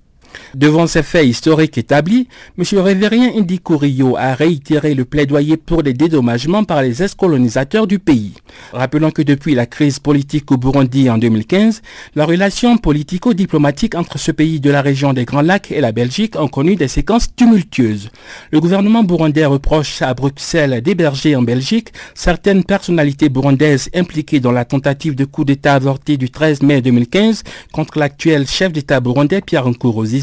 Devant ces faits historiques établis, M. Révérien Indi a réitéré le plaidoyer pour des dédommagements par les ex-colonisateurs du pays. Rappelons que depuis la crise politique au Burundi en 2015, la relation politico-diplomatique entre ce pays de la région des Grands Lacs et la Belgique ont connu des séquences tumultueuses. Le gouvernement burundais reproche à Bruxelles d'héberger en Belgique certaines personnalités burundaises impliquées dans la tentative de coup d'État avorté du 13 mai 2015 contre l'actuel chef d'État burundais Pierre Nkurunziza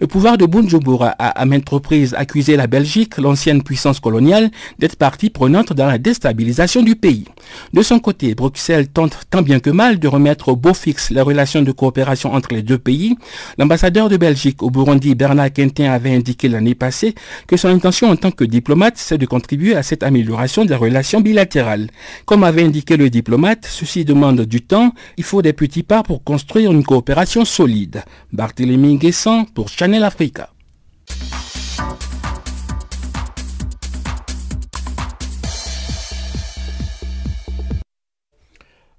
le pouvoir de Bunjubura a à maintes reprises accusé la Belgique, l'ancienne puissance coloniale, d'être partie prenante dans la déstabilisation du pays. De son côté, Bruxelles tente tant bien que mal de remettre au beau fixe les relations de coopération entre les deux pays. L'ambassadeur de Belgique au Burundi, Bernard Quentin, avait indiqué l'année passée que son intention en tant que diplomate, c'est de contribuer à cette amélioration des relations bilatérales. Comme avait indiqué le diplomate, ceci demande du temps, il faut des petits pas pour construire une coopération solide. Barthélemy Pour Chanel Africa.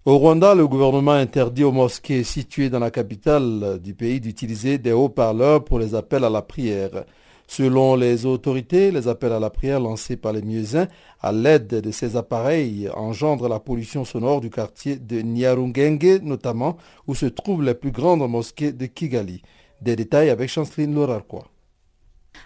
Au Rwanda, le gouvernement interdit aux mosquées situées dans la capitale du pays d'utiliser des haut-parleurs pour les appels à la prière. Selon les autorités, les appels à la prière lancés par les muezzins à l'aide de ces appareils engendrent la pollution sonore du quartier de Nyarungenge, notamment où se trouvent les plus grandes mosquées de Kigali. Des détails avec Chanceline Lorarquois.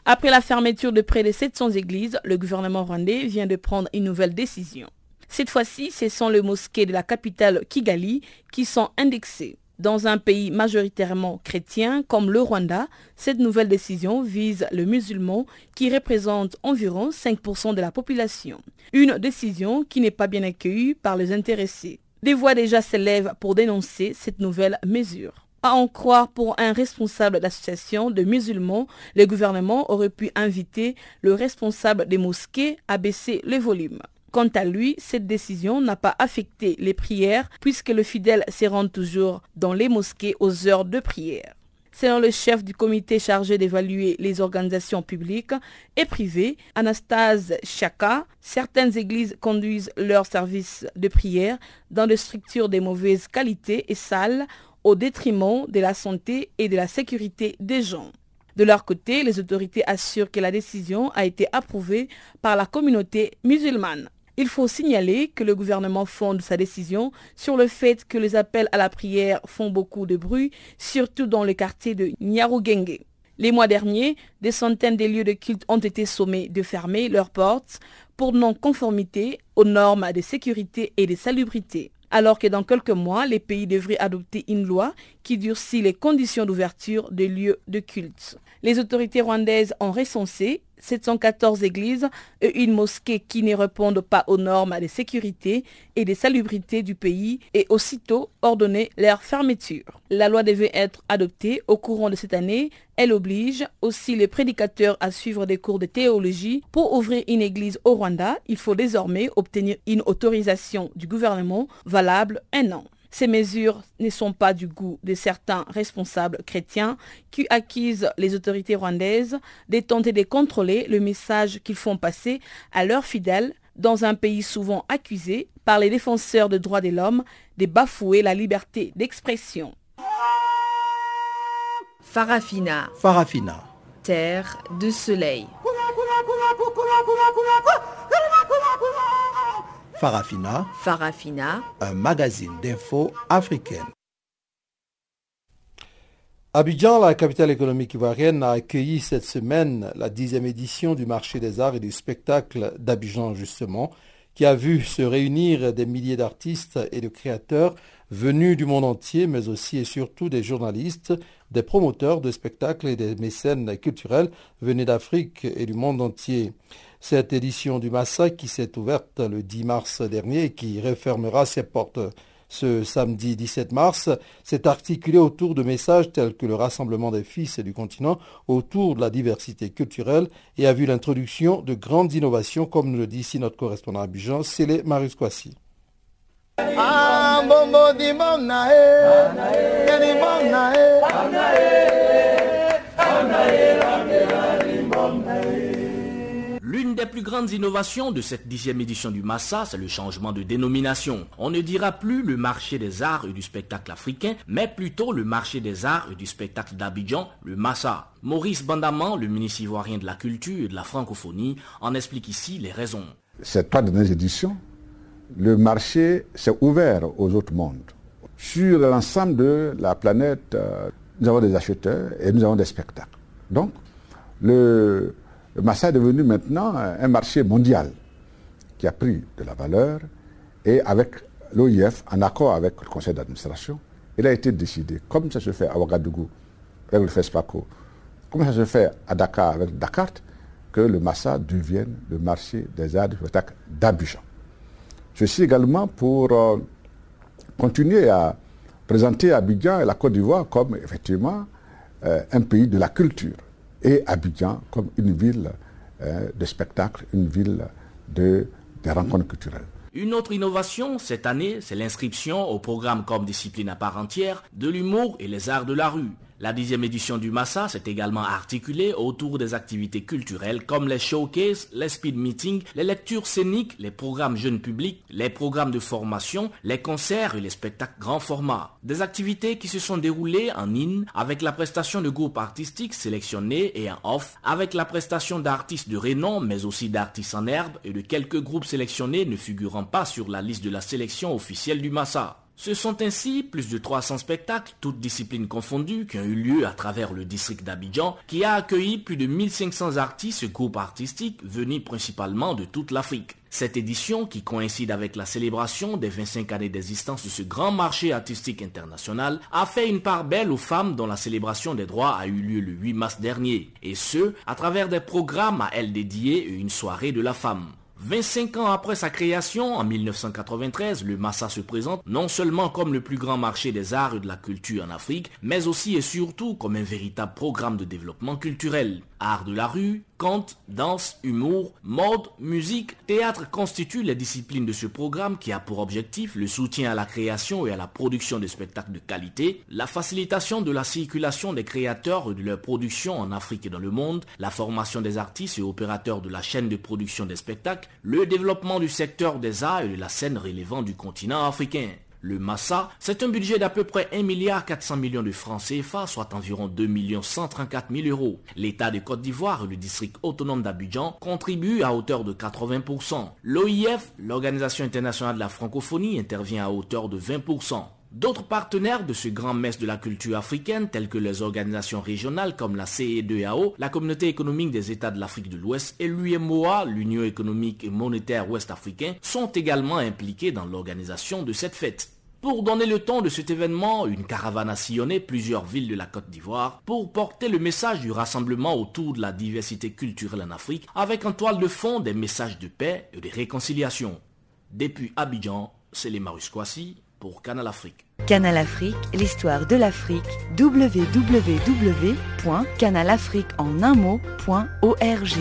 Après la fermeture de près de 700 églises, le gouvernement rwandais vient de prendre une nouvelle décision. Cette fois-ci, ce sont les mosquées de la capitale Kigali qui sont indexées. Dans un pays majoritairement chrétien comme le Rwanda, cette nouvelle décision vise le musulman qui représente environ 5% de la population. Une décision qui n'est pas bien accueillie par les intéressés. Des voix déjà s'élèvent pour dénoncer cette nouvelle mesure. À en croire pour un responsable d'association de musulmans, le gouvernement aurait pu inviter le responsable des mosquées à baisser le volume. Quant à lui, cette décision n'a pas affecté les prières puisque le fidèle se rend toujours dans les mosquées aux heures de prière. Selon le chef du comité chargé d'évaluer les organisations publiques et privées, Anastase Chaka, certaines églises conduisent leurs services de prière dans des structures de mauvaise qualité et sales au détriment de la santé et de la sécurité des gens. De leur côté, les autorités assurent que la décision a été approuvée par la communauté musulmane. Il faut signaler que le gouvernement fonde sa décision sur le fait que les appels à la prière font beaucoup de bruit, surtout dans le quartier de Nyarugenge. Les mois derniers, des centaines de lieux de culte ont été sommés de fermer leurs portes pour non-conformité aux normes de sécurité et de salubrité. Alors que dans quelques mois, les pays devraient adopter une loi qui durcit les conditions d'ouverture des lieux de culte. Les autorités rwandaises ont recensé 714 églises et une mosquée qui ne répondent pas aux normes de sécurité et de salubrité du pays et aussitôt ordonné leur fermeture. La loi devait être adoptée au courant de cette année. Elle oblige aussi les prédicateurs à suivre des cours de théologie. Pour ouvrir une église au Rwanda, il faut désormais obtenir une autorisation du gouvernement valable un an. Ces mesures ne sont pas du goût de certains responsables chrétiens qui accusent les autorités rwandaises de tenter de contrôler le message qu'ils font passer à leurs fidèles dans un pays souvent accusé par les défenseurs des droits de l'homme de bafouer la liberté d'expression. Farafina. Farafina. Terre de soleil. Farafina. Farafina. Un magazine d'infos africaine. Abidjan, la capitale économique ivoirienne, a accueilli cette semaine la dixième édition du marché des arts et du spectacle d'Abidjan, justement, qui a vu se réunir des milliers d'artistes et de créateurs venus du monde entier, mais aussi et surtout des journalistes, des promoteurs de spectacles et des mécènes culturels venus d'Afrique et du monde entier. Cette édition du Massa qui s'est ouverte le 10 mars dernier et qui refermera ses portes ce samedi 17 mars s'est articulée autour de messages tels que le rassemblement des fils du continent autour de la diversité culturelle et a vu l'introduction de grandes innovations comme nous le dit ici notre correspondant à Bijan, Célé Marius plus grandes innovations de cette dixième édition du Massa, c'est le changement de dénomination. On ne dira plus le marché des arts et du spectacle africain, mais plutôt le marché des arts et du spectacle d'Abidjan, le Massa. Maurice Bandaman, le ministre ivoirien de la Culture et de la Francophonie, en explique ici les raisons. Ces trois dernières éditions, le marché s'est ouvert aux autres mondes. Sur l'ensemble de la planète, euh, nous avons des acheteurs et nous avons des spectacles. Donc, le, le Massa est devenu maintenant un marché mondial qui a pris de la valeur et avec l'OIF, en accord avec le conseil d'administration, il a été décidé, comme ça se fait à Ouagadougou avec le FESPACO, comme ça se fait à Dakar avec Dakar, que le Massa devienne le marché des arts d'Abidjan. Ceci également pour euh, continuer à présenter Abidjan et la Côte d'Ivoire comme effectivement euh, un pays de la culture et Abidjan comme une ville euh, de spectacle, une ville de, de rencontres culturelles. Une autre innovation cette année, c'est l'inscription au programme comme discipline à part entière de l'humour et les arts de la rue. La dixième édition du Massa s'est également articulée autour des activités culturelles comme les showcases, les speed meetings, les lectures scéniques, les programmes jeunes publics, les programmes de formation, les concerts et les spectacles grand format. Des activités qui se sont déroulées en in avec la prestation de groupes artistiques sélectionnés et en off avec la prestation d'artistes de renom mais aussi d'artistes en herbe et de quelques groupes sélectionnés ne figurant pas sur la liste de la sélection officielle du Massa. Ce sont ainsi plus de 300 spectacles, toutes disciplines confondues, qui ont eu lieu à travers le district d'Abidjan, qui a accueilli plus de 1500 artistes et groupes artistiques venus principalement de toute l'Afrique. Cette édition, qui coïncide avec la célébration des 25 années d'existence de ce grand marché artistique international, a fait une part belle aux femmes dont la célébration des droits a eu lieu le 8 mars dernier, et ce, à travers des programmes à elles dédiés et une soirée de la femme. 25 ans après sa création, en 1993, le Massa se présente non seulement comme le plus grand marché des arts et de la culture en Afrique, mais aussi et surtout comme un véritable programme de développement culturel. Art de la rue, conte, danse, humour, mode, musique, théâtre constituent les disciplines de ce programme qui a pour objectif le soutien à la création et à la production de spectacles de qualité, la facilitation de la circulation des créateurs et de leur production en Afrique et dans le monde, la formation des artistes et opérateurs de la chaîne de production des spectacles, le développement du secteur des arts et de la scène relevant du continent africain. Le Massa, c'est un budget d'à peu près 1 milliard 400 millions de francs CFA, soit environ 2 134 000 euros. L'État de Côte d'Ivoire et le district autonome d'Abidjan contribuent à hauteur de 80%. L'OIF, l'Organisation internationale de la francophonie, intervient à hauteur de 20%. D'autres partenaires de ce grand messe de la culture africaine, tels que les organisations régionales comme la CE2AO, la Communauté économique des États de l'Afrique de l'Ouest et l'UMOA, l'Union économique et monétaire ouest-africaine, sont également impliqués dans l'organisation de cette fête. Pour donner le ton de cet événement, une caravane a sillonné plusieurs villes de la Côte d'Ivoire pour porter le message du rassemblement autour de la diversité culturelle en Afrique avec en toile de fond des messages de paix et de réconciliation. Depuis Abidjan, c'est les Marus Kwasi pour Canal Afrique. Canal Afrique, l'histoire de l'Afrique, www.canalafrique.org.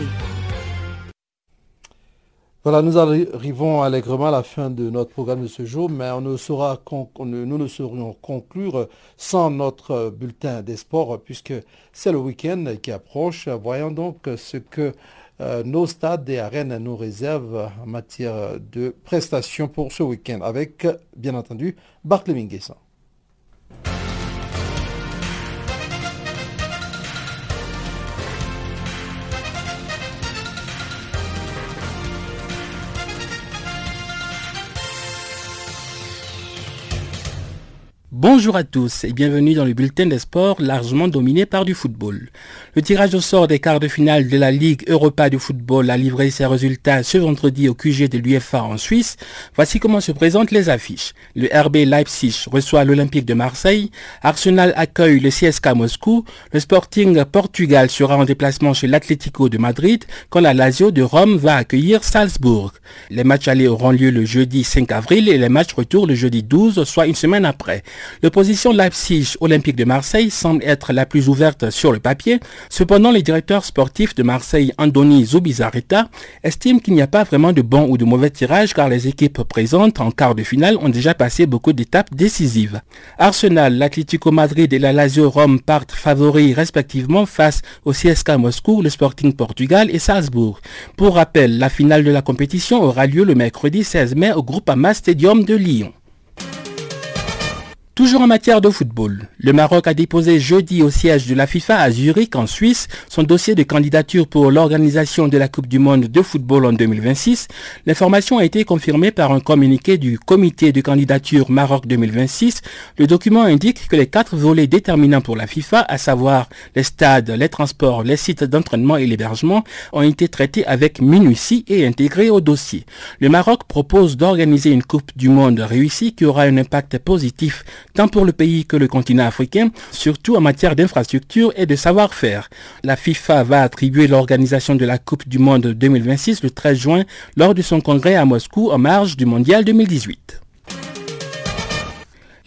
Voilà, nous arrivons allègrement à la fin de notre programme de ce jour, mais on ne saura nous ne saurions conclure sans notre bulletin des sports, puisque c'est le week-end qui approche. Voyons donc ce que euh, nos stades et arènes nous réservent en matière de prestations pour ce week-end, avec bien entendu Barthélémy Guessin. Bonjour à tous et bienvenue dans le bulletin des sports largement dominé par du football. Le tirage au sort des quarts de finale de la Ligue Europa de football a livré ses résultats ce vendredi au QG de l'UFA en Suisse. Voici comment se présentent les affiches. Le RB Leipzig reçoit l'Olympique de Marseille, Arsenal accueille le CSK Moscou, le Sporting Portugal sera en déplacement chez l'Atlético de Madrid, quand la Lazio de Rome va accueillir Salzbourg. Les matchs allés auront lieu le jeudi 5 avril et les matchs retour le jeudi 12, soit une semaine après. L'opposition Leipzig Olympique de Marseille semble être la plus ouverte sur le papier. Cependant, les directeurs sportifs de Marseille, Andoni Zubizarreta, estiment qu'il n'y a pas vraiment de bon ou de mauvais tirage car les équipes présentes en quart de finale ont déjà passé beaucoup d'étapes décisives. Arsenal, l'Atlético Madrid et la Lazio Rome partent favoris respectivement face au CSK Moscou, le Sporting Portugal et Salzbourg. Pour rappel, la finale de la compétition aura lieu le mercredi 16 mai au Groupama Stadium de Lyon. Toujours en matière de football, le Maroc a déposé jeudi au siège de la FIFA à Zurich en Suisse son dossier de candidature pour l'organisation de la Coupe du Monde de football en 2026. L'information a été confirmée par un communiqué du comité de candidature Maroc 2026. Le document indique que les quatre volets déterminants pour la FIFA, à savoir les stades, les transports, les sites d'entraînement et l'hébergement, ont été traités avec minutie et intégrés au dossier. Le Maroc propose d'organiser une Coupe du Monde réussie qui aura un impact positif tant pour le pays que le continent africain, surtout en matière d'infrastructure et de savoir-faire. La FIFA va attribuer l'organisation de la Coupe du Monde 2026 le 13 juin lors de son congrès à Moscou en marge du Mondial 2018.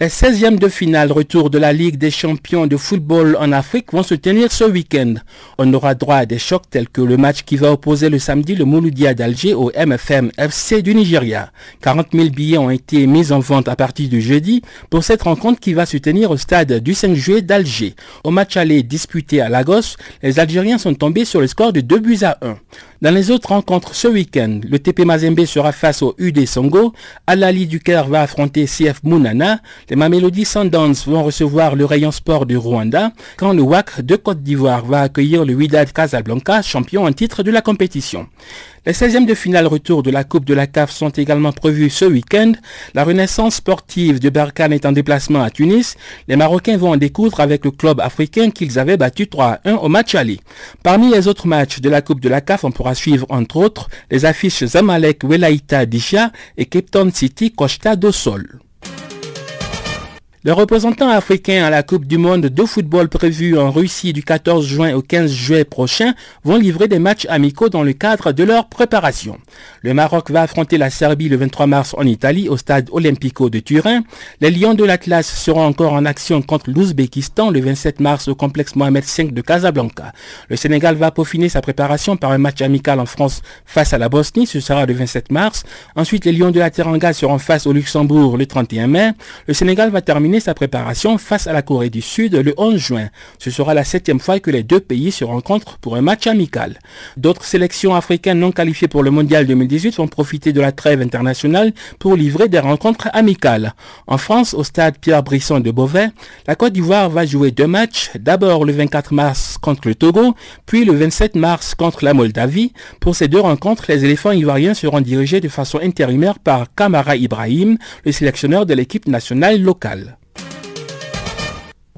Les 16e de finale retour de la Ligue des champions de football en Afrique vont se tenir ce week-end. On aura droit à des chocs tels que le match qui va opposer le samedi le Mouloudia d'Alger au MFM FC du Nigeria. 40 000 billets ont été mis en vente à partir du jeudi pour cette rencontre qui va se tenir au stade du 5 juillet d'Alger. Au match aller disputé à Lagos, les Algériens sont tombés sur le score de 2 buts à 1. Dans les autres rencontres ce week-end, le TP Mazembe sera face au UD Songo, Alali du Caire va affronter CF Mounana, les Mamelody Sundowns vont recevoir le rayon sport du Rwanda, quand le WAC de Côte d'Ivoire va accueillir le Wydad Casablanca, champion en titre de la compétition. Les 16e de finale retour de la Coupe de la CAF sont également prévus ce week-end. La renaissance sportive de Berkane est en déplacement à Tunis. Les Marocains vont en découdre avec le club africain qu'ils avaient battu 3 1 au match aller. Parmi les autres matchs de la Coupe de la CAF, on pourra suivre entre autres les affiches Zamalek Welaïta Disha et Cape Town City Costa do Sol. Les représentants africains à la Coupe du Monde de football prévue en Russie du 14 juin au 15 juillet prochain vont livrer des matchs amicaux dans le cadre de leur préparation. Le Maroc va affronter la Serbie le 23 mars en Italie au stade Olympico de Turin. Les Lions de l'Atlas seront encore en action contre l'Ouzbékistan le 27 mars au complexe Mohamed V de Casablanca. Le Sénégal va peaufiner sa préparation par un match amical en France face à la Bosnie, ce sera le 27 mars. Ensuite, les Lions de la Teranga seront face au Luxembourg le 31 mai. Le Sénégal va terminer sa préparation face à la Corée du Sud le 11 juin. Ce sera la septième fois que les deux pays se rencontrent pour un match amical. D'autres sélections africaines non qualifiées pour le Mondial 2018 vont profiter de la trêve internationale pour livrer des rencontres amicales. En France, au stade Pierre Brisson de Beauvais, la Côte d'Ivoire va jouer deux matchs, d'abord le 24 mars contre le Togo, puis le 27 mars contre la Moldavie. Pour ces deux rencontres, les éléphants ivoiriens seront dirigés de façon intérimaire par Kamara Ibrahim, le sélectionneur de l'équipe nationale locale.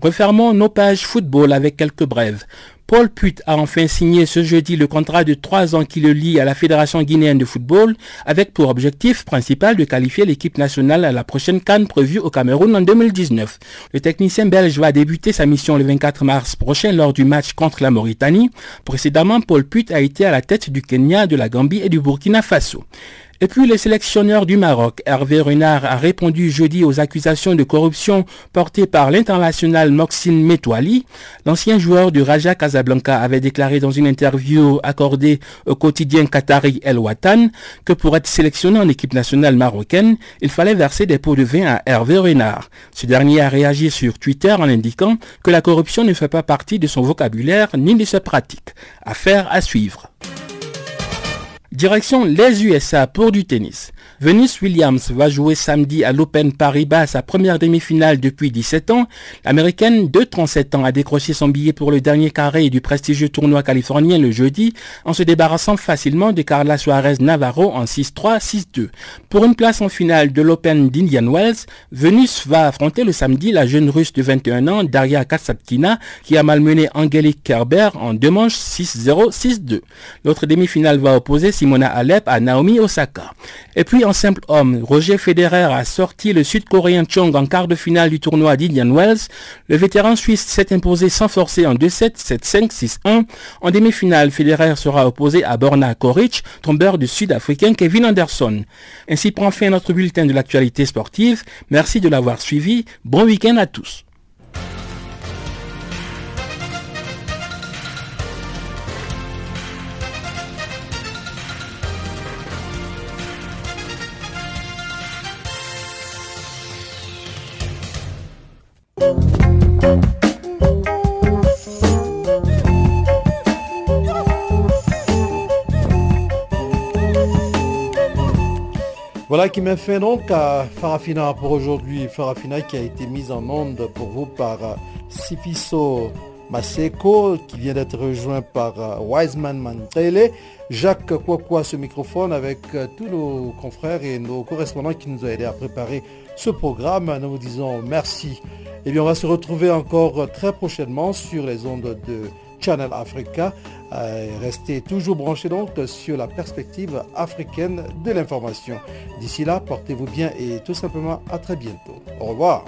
Refermons nos pages football avec quelques brèves. Paul Put a enfin signé ce jeudi le contrat de trois ans qui le lie à la Fédération guinéenne de football avec pour objectif principal de qualifier l'équipe nationale à la prochaine Cannes prévue au Cameroun en 2019. Le technicien belge va débuter sa mission le 24 mars prochain lors du match contre la Mauritanie. Précédemment, Paul Put a été à la tête du Kenya, de la Gambie et du Burkina Faso. Et puis le sélectionneur du Maroc, Hervé Renard, a répondu jeudi aux accusations de corruption portées par l'international Moxine Metouali. L'ancien joueur du Raja Casablanca avait déclaré dans une interview accordée au quotidien qatari El Watan que pour être sélectionné en équipe nationale marocaine, il fallait verser des pots de vin à Hervé Renard. Ce dernier a réagi sur Twitter en indiquant que la corruption ne fait pas partie de son vocabulaire ni de ses pratiques. Affaire à suivre. Direction les USA pour du tennis. Venus Williams va jouer samedi à l'Open Paris-Bas sa première demi-finale depuis 17 ans. L'américaine de 37 ans a décroché son billet pour le dernier carré du prestigieux tournoi californien le jeudi en se débarrassant facilement de Carla Suarez Navarro en 6-3, 6-2. Pour une place en finale de l'Open d'Indian Wells, Venus va affronter le samedi la jeune russe de 21 ans Daria Katsatkina qui a malmené Angelique Kerber en deux manches 6-0, 6-2. L'autre demi-finale va opposer Simona Alep à Naomi Osaka. En simple homme, Roger Federer a sorti le Sud-Coréen Chong en quart de finale du tournoi d'Indian Wells. Le vétéran suisse s'est imposé sans forcer en 2-7, 7-5, 6-1. En demi-finale, Federer sera opposé à Borna Koric, tombeur du Sud-Africain Kevin Anderson. Ainsi prend fin notre bulletin de l'actualité sportive. Merci de l'avoir suivi. Bon week-end à tous. Voilà qui m'a fait donc à Farafina pour aujourd'hui. Farafina qui a été mise en onde pour vous par euh, Sifiso Maseko qui vient d'être rejoint par euh, Wiseman Mantele. Jacques Kwakwa ce microphone avec euh, tous nos confrères et nos correspondants qui nous ont aidés à préparer ce programme. Nous vous disons merci. Et bien on va se retrouver encore très prochainement sur les ondes de Channel Africa. restez toujours branchés donc sur la perspective africaine de l'information. D'ici là, portez-vous bien et tout simplement à très bientôt. Au revoir.